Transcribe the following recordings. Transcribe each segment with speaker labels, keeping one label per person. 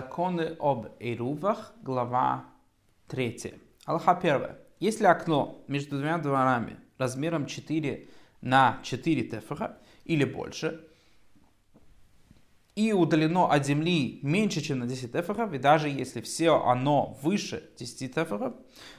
Speaker 1: Законы об Эрувах, глава 3. Аллаха 1. Если окно между двумя дворами размером 4 на 4 тефаха или больше, и удалено от земли меньше, чем на 10 тефахов, и даже если все оно выше 10 тефахов,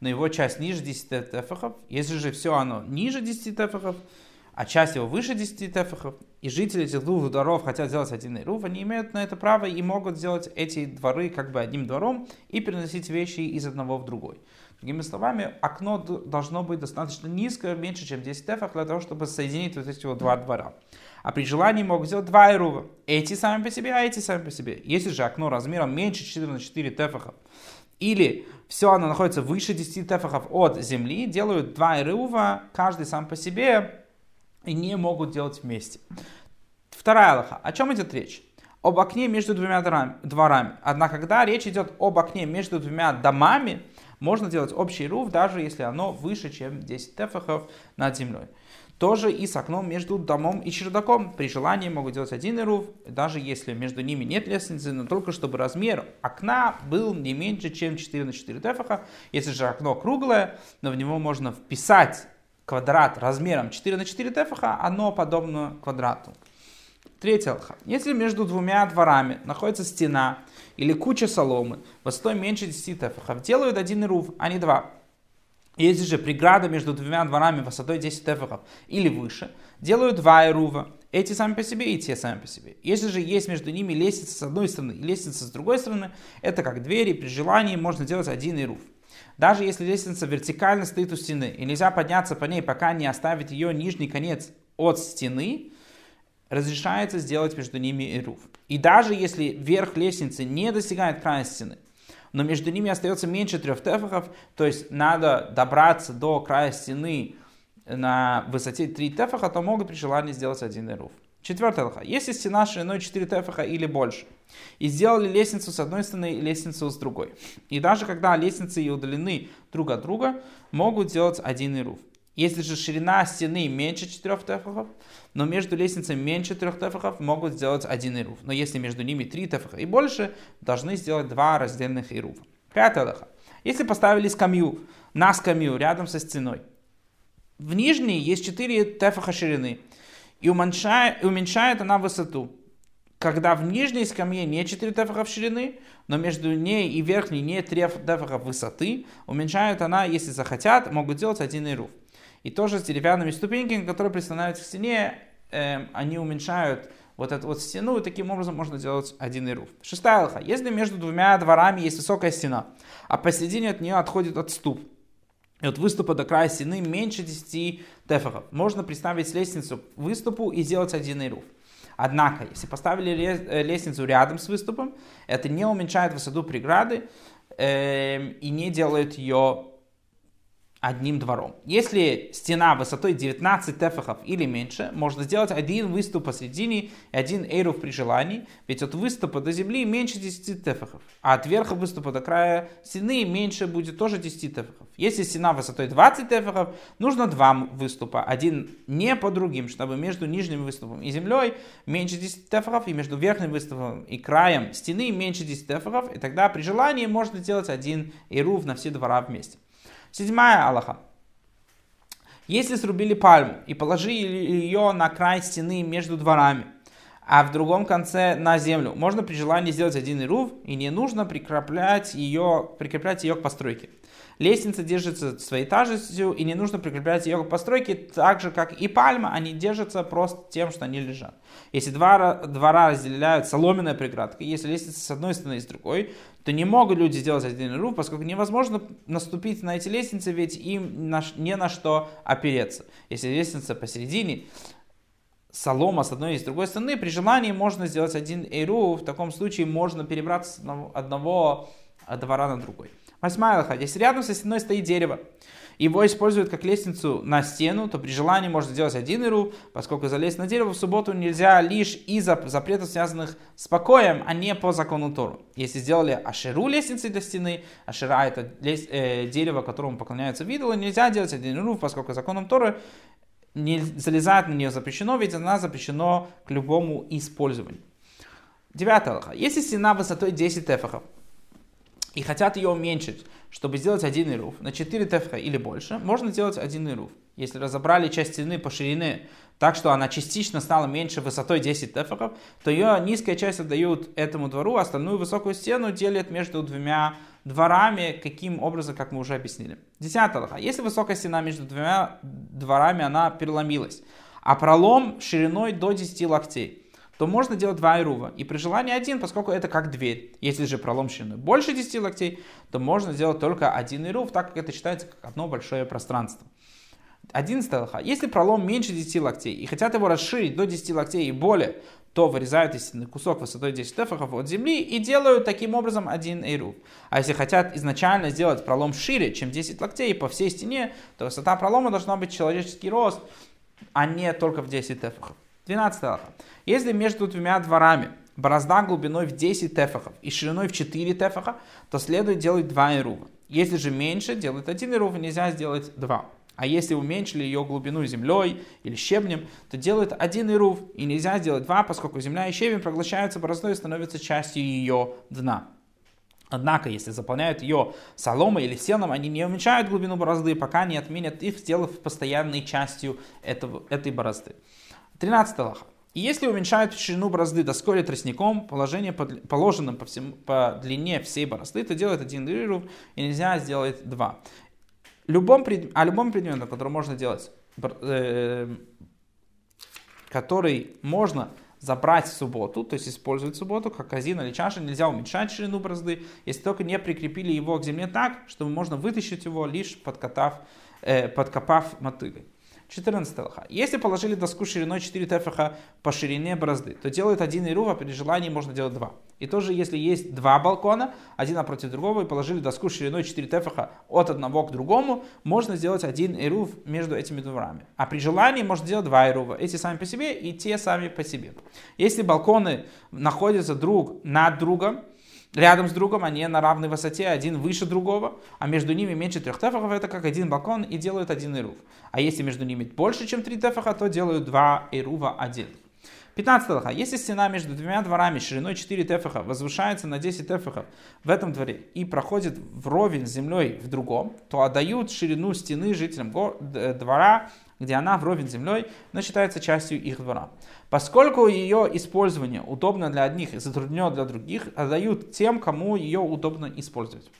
Speaker 1: но его часть ниже 10 тефахов, если же все оно ниже 10 тефахов, а часть его выше 10 тефахов, и жители этих двух дворов хотят сделать один ируф, они имеют на это право и могут сделать эти дворы как бы одним двором и переносить вещи из одного в другой. Другими словами, окно должно быть достаточно низкое, меньше, чем 10 тефах, для того, чтобы соединить вот эти вот два двора. А при желании могут сделать два ирува. Эти сами по себе, а эти сами по себе. Если же окно размером меньше 4 на 4 тефахов, или все оно находится выше 10 тефахов от земли, делают два ирува, каждый сам по себе, и не могут делать вместе. Вторая Аллаха. О чем идет речь? Об окне между двумя дворами. Однако, когда речь идет об окне между двумя домами, можно делать общий руф, даже если оно выше, чем 10 тефахов над землей. Тоже и с окном между домом и чердаком. При желании могут делать один руф, даже если между ними нет лестницы, но только чтобы размер окна был не меньше, чем 4 на 4 тефаха. Если же окно круглое, но в него можно вписать квадрат размером 4 на 4 тефаха, оно подобно квадрату. Третья алха. Если между двумя дворами находится стена или куча соломы высотой меньше 10 тефахов, делают один руф, а не два. Если же преграда между двумя дворами высотой 10 тефахов или выше, делают два ирува. Эти сами по себе и те сами по себе. Если же есть между ними лестница с одной стороны и лестница с другой стороны, это как двери, при желании можно делать один ирув. Даже если лестница вертикально стоит у стены и нельзя подняться по ней, пока не оставит ее нижний конец от стены, разрешается сделать между ними ируф. И даже если верх лестницы не достигает края стены, но между ними остается меньше трех тефахов, то есть надо добраться до края стены на высоте 3 тефаха, то могут при желании сделать один ируф. Четвертая лоха. Если стена шириной 4 тефаха или больше, и сделали лестницу с одной стороны и лестницу с другой, и даже когда лестницы и удалены друг от друга, могут делать один ируф. Если же ширина стены меньше 4 тефахов, но между лестницами меньше 3 тефахов, могут сделать один ируф. Но если между ними 3 тефаха и больше, должны сделать два раздельных ируфа. Пятая лоха. Если поставили скамью на скамью рядом со стеной, в нижней есть 4 тефаха ширины, и уменьшает, уменьшает она высоту. Когда в нижней скамье не 4 тефахов ширины, но между ней и верхней не 3 тефахов высоты, уменьшают она, если захотят, могут делать один ируф. И тоже с деревянными ступеньками, которые пристанавливаются к стене, э, они уменьшают вот эту вот стену, и таким образом можно делать один ируф. Шестая алха. Если между двумя дворами есть высокая стена, а посередине от нее отходит отступ, и от выступа до края стены меньше 10 тефахов. Можно представить лестницу к выступу и сделать один ируф. Однако, если поставили э, лестницу рядом с выступом, это не уменьшает высоту преграды э, и не делает ее одним двором. Если стена высотой 19 тефахов или меньше, можно сделать один выступ посередине и один эйруф при желании, ведь от выступа до земли меньше 10 тефахов, а от верха выступа до края стены меньше будет тоже 10 тефахов. Если стена высотой 20 тефахов, нужно два выступа, один не по другим, чтобы между нижним выступом и землей меньше 10 тефахов, и между верхним выступом и краем стены меньше 10 тефахов, и тогда при желании можно сделать один эйруф на все двора вместе. Седьмая Аллаха. Если срубили пальму и положили ее на край стены между дворами, а в другом конце на землю, можно при желании сделать один ирув, и не нужно прикреплять ее, прикреплять ее к постройке. Лестница держится своей тяжестью, и не нужно прикреплять ее к постройке, так же, как и пальма, они держатся просто тем, что они лежат. Если два двора разделяют соломенная преградка, если лестница с одной стороны и с другой, то не могут люди сделать один руф, поскольку невозможно наступить на эти лестницы, ведь им не на что опереться. Если лестница посередине, солома с одной и с другой стороны, при желании можно сделать один эйру, в таком случае можно перебраться с одного двора на другой. Восьмая лоха. Если рядом со стеной стоит дерево, его используют как лестницу на стену, то при желании можно сделать один иру, поскольку залезть на дерево в субботу нельзя лишь из-за запретов, связанных с покоем, а не по закону Тору. Если сделали ашеру лестницы для стены, ашера это лес, э, дерево, которому поклоняются видулы, нельзя делать один иру, поскольку законом Торы не залезать на нее запрещено, ведь она запрещена к любому использованию. Девятая Аллаха. Если стена высотой 10 тефахов, и хотят ее уменьшить, чтобы сделать один ируф на 4 тефха или больше, можно сделать один ируф. Если разобрали часть стены по ширине так, что она частично стала меньше высотой 10 тефахов, то ее низкая часть отдают этому двору, а остальную высокую стену делят между двумя дворами, каким образом, как мы уже объяснили. Десятая лоха. Если высокая стена между двумя дворами, она переломилась, а пролом шириной до 10 локтей, то можно делать два ирува. И при желании один, поскольку это как дверь. Если же пролом шириной больше 10 локтей, то можно сделать только один ирув, так как это считается как одно большое пространство. 11 лоха. Если пролом меньше 10 локтей и хотят его расширить до 10 локтей и более, то вырезают из стены кусок высотой 10 тефахов от земли и делают таким образом один эйрув. А если хотят изначально сделать пролом шире, чем 10 локтей по всей стене, то высота пролома должна быть человеческий рост, а не только в 10 тефахов. 12 лоха. Если между двумя дворами борозда глубиной в 10 тефахов и шириной в 4 тефаха, то следует делать два эрува. Если же меньше, делать один эрув, нельзя сделать два. А если уменьшили ее глубину землей или щебнем, то делают один ирув, и нельзя сделать два, поскольку земля и щебень проглощаются бороздой и становятся частью ее дна. Однако, если заполняют ее соломой или сеном, они не уменьшают глубину борозды, пока не отменят их, сделав постоянной частью этого, этой борозды. 13 лоха. И если уменьшают ширину борозды доской или тростником, положение положенным по, всему, по длине всей борозды, то делают один ирув, и нельзя сделать два любом, о любом предмете, который можно делать, э, который можно забрать в субботу, то есть использовать субботу, как казин или чаша, нельзя уменьшать ширину бразды, если только не прикрепили его к земле так, чтобы можно вытащить его, лишь подкатав, э, подкопав мотыгой. 14 лоха. Если положили доску шириной 4 тефаха по ширине борозды, то делают один ирув, а при желании можно делать два. И тоже, если есть два балкона, один напротив другого, и положили доску шириной 4 тефаха от одного к другому, можно сделать один ирув между этими дворами. А при желании можно сделать два ирува. Эти сами по себе и те сами по себе. Если балконы находятся друг над другом, рядом с другом, они на равной высоте, один выше другого, а между ними меньше трех тефахов, это как один балкон, и делают один ирув. А если между ними больше, чем три тефаха, то делают два ирува один. 15 лоха. Если стена между двумя дворами шириной 4 тефаха возвышается на 10 тефахов в этом дворе и проходит вровень с землей в другом, то отдают ширину стены жителям двора, где она вровень с землей, но считается частью их двора. Поскольку ее использование удобно для одних и затруднено для других, отдают тем, кому ее удобно использовать.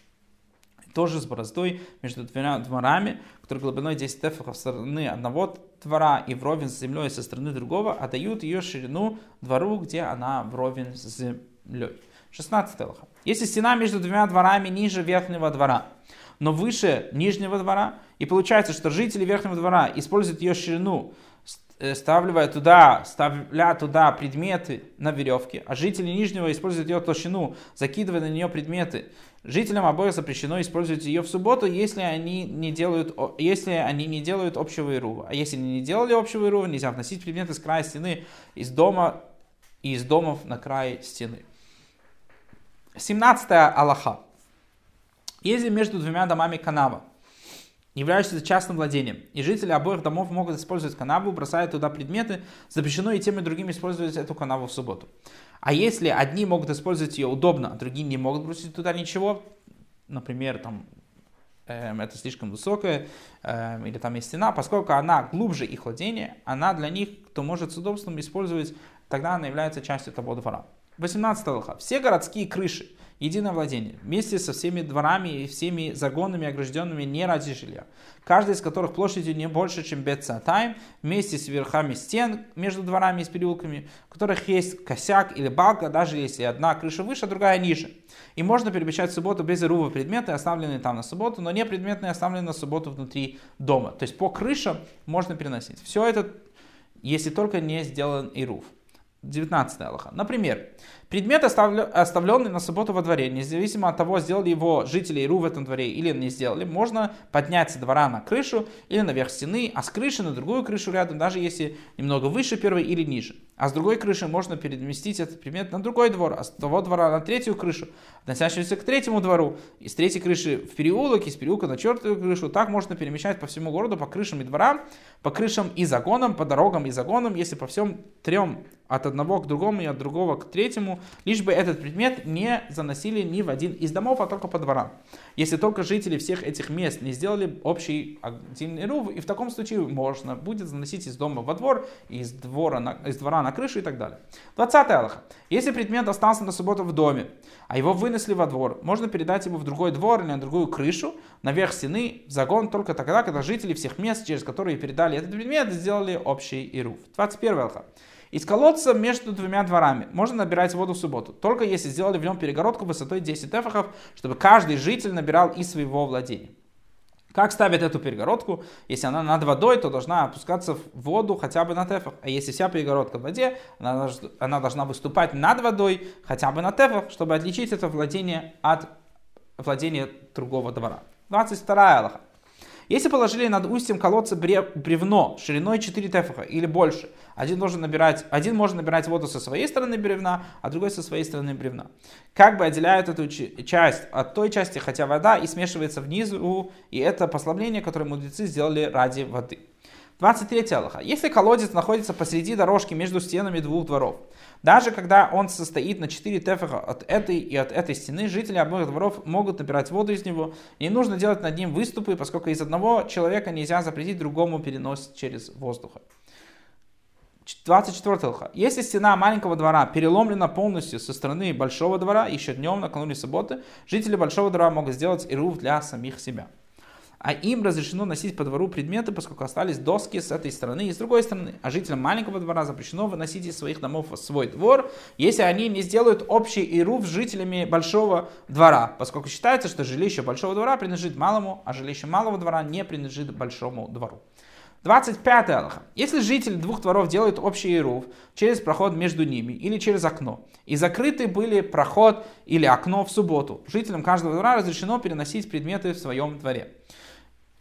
Speaker 1: Тоже с бороздой между двумя дворами, которые глубиной 10 тефахов со стороны одного двора и вровень с землей со стороны другого, отдают ее ширину двору, где она вровень с землей. 16 лоха. Если стена между двумя дворами ниже верхнего двора, но выше нижнего двора, и получается, что жители верхнего двора используют ее ширину Э, ставливая туда, ставля туда предметы на веревке, а жители Нижнего используют ее толщину, закидывая на нее предметы. Жителям обоих запрещено использовать ее в субботу, если они не делают, если они не делают общего ирува. А если они не делали общего ирува, нельзя вносить предметы с края стены из дома и из домов на край стены. 17 Аллаха. Если между двумя домами канава, являющийся частным владением. И жители обоих домов могут использовать канаву, бросая туда предметы, запрещено и тем и другим использовать эту канаву в субботу. А если одни могут использовать ее удобно, а другие не могут бросить туда ничего, например, там э, это слишком высокое, э, или там есть стена, поскольку она глубже их владения, она для них, кто может с удобством использовать, тогда она является частью того двора. 18 лоха. Все городские крыши, единое владение, вместе со всеми дворами и всеми загонами, огражденными не ради жилья, каждый из которых площадью не больше, чем Бетсатайм, вместе с верхами стен между дворами и с переулками, у которых есть косяк или балка, даже если одна крыша выше, а другая ниже. И можно перемещать в субботу без ирува предметы, оставленные там на субботу, но не предметные, оставленные на субботу внутри дома. То есть по крышам можно переносить. Все это, если только не сделан ирув. 19 Аллаха. Например, предмет, оставленный на субботу во дворе, независимо от того, сделали его жители Иру в этом дворе или не сделали, можно поднять с двора на крышу или наверх стены, а с крыши на другую крышу рядом, даже если немного выше первой или ниже. А с другой крыши можно переместить этот предмет на другой двор, а с того двора на третью крышу, относящуюся к третьему двору, из третьей крыши в переулок, из переулка на четвертую крышу. Так можно перемещать по всему городу, по крышам и дворам, по крышам и загонам, по дорогам и загонам, если по всем трем от одного к другому и от другого к третьему лишь бы этот предмет не заносили ни в один из домов, а только по дворам. Если только жители всех этих мест не сделали общий один ирув, и в таком случае можно будет заносить из дома во двор, из, двора на, из двора на крышу и так далее. 20 Аллаха. Если предмет остался на субботу в доме, а его вынесли во двор, можно передать его в другой двор или на другую крышу, наверх стены, в загон только тогда, когда жители всех мест, через которые передали этот предмет, сделали общий ирув. 21 Аллаха. Из колодца между двумя дворами можно набирать воду в субботу, только если сделали в нем перегородку высотой 10 эфахов, чтобы каждый житель набирал из своего владения. Как ставят эту перегородку? Если она над водой, то должна опускаться в воду хотя бы на тефах. А если вся перегородка в воде, она, должна выступать над водой хотя бы на тефах, чтобы отличить это владение от владения другого двора. 22 Аллаха. Если положили над устьем колодца бревно шириной 4 тефаха или больше, один, должен набирать, один может набирать воду со своей стороны бревна, а другой со своей стороны бревна. Как бы отделяют эту часть от той части, хотя вода и смешивается внизу, и это послабление, которое мудрецы сделали ради воды. 23 Аллаха. Если колодец находится посреди дорожки между стенами двух дворов, даже когда он состоит на 4 тефаха от этой и от этой стены, жители обоих дворов могут набирать воду из него. Не нужно делать над ним выступы, поскольку из одного человека нельзя запретить другому перенос через воздух. 24 Алха. Если стена маленького двора переломлена полностью со стороны большого двора, еще днем накануне субботы, жители большого двора могут сделать ирув для самих себя а им разрешено носить по двору предметы, поскольку остались доски с этой стороны и с другой стороны. А жителям маленького двора запрещено выносить из своих домов свой двор, если они не сделают общий ируф с жителями большого двора, поскольку считается, что жилище большого двора принадлежит малому, а жилище малого двора не принадлежит большому двору. 25 Аллаха. Если жители двух дворов делают общий ируф через проход между ними или через окно, и закрыты были проход или окно в субботу, жителям каждого двора разрешено переносить предметы в своем дворе.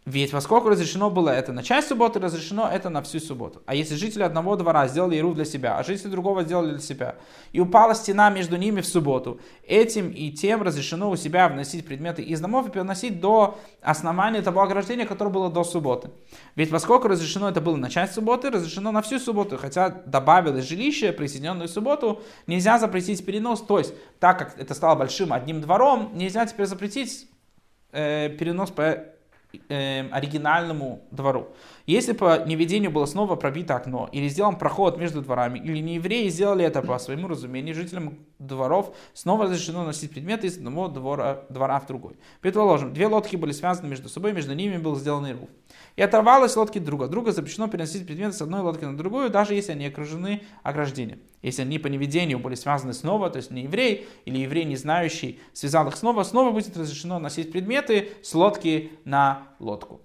Speaker 1: Ведь поскольку разрешено было это на часть субботы, разрешено это на всю субботу. А если жители одного двора сделали иру для себя, а жители другого сделали для себя, и упала стена между ними в субботу, этим и тем разрешено у себя вносить предметы из домов и переносить до основания того ограждения, которое было до субботы. Ведь поскольку разрешено это было на часть субботы, разрешено на всю субботу, хотя добавилось жилище, присоединенное в субботу, нельзя запретить перенос, то есть так как это стало большим одним двором, нельзя теперь запретить э, перенос по э, оригинальному двору. Если по неведению было снова пробито окно, или сделан проход между дворами, или не евреи сделали это по своему разумению, жителям дворов снова разрешено носить предметы из одного двора, двора в другой. Предположим, две лодки были связаны между собой, между ними был сделан руф. И оторвалась лодки друга. Друга запрещено переносить предметы с одной лодки на другую, даже если они окружены ограждением. Если они по неведению были связаны снова, то есть не еврей или еврей, не знающий, связал их снова, снова будет разрешено носить предметы с лодки на лодку.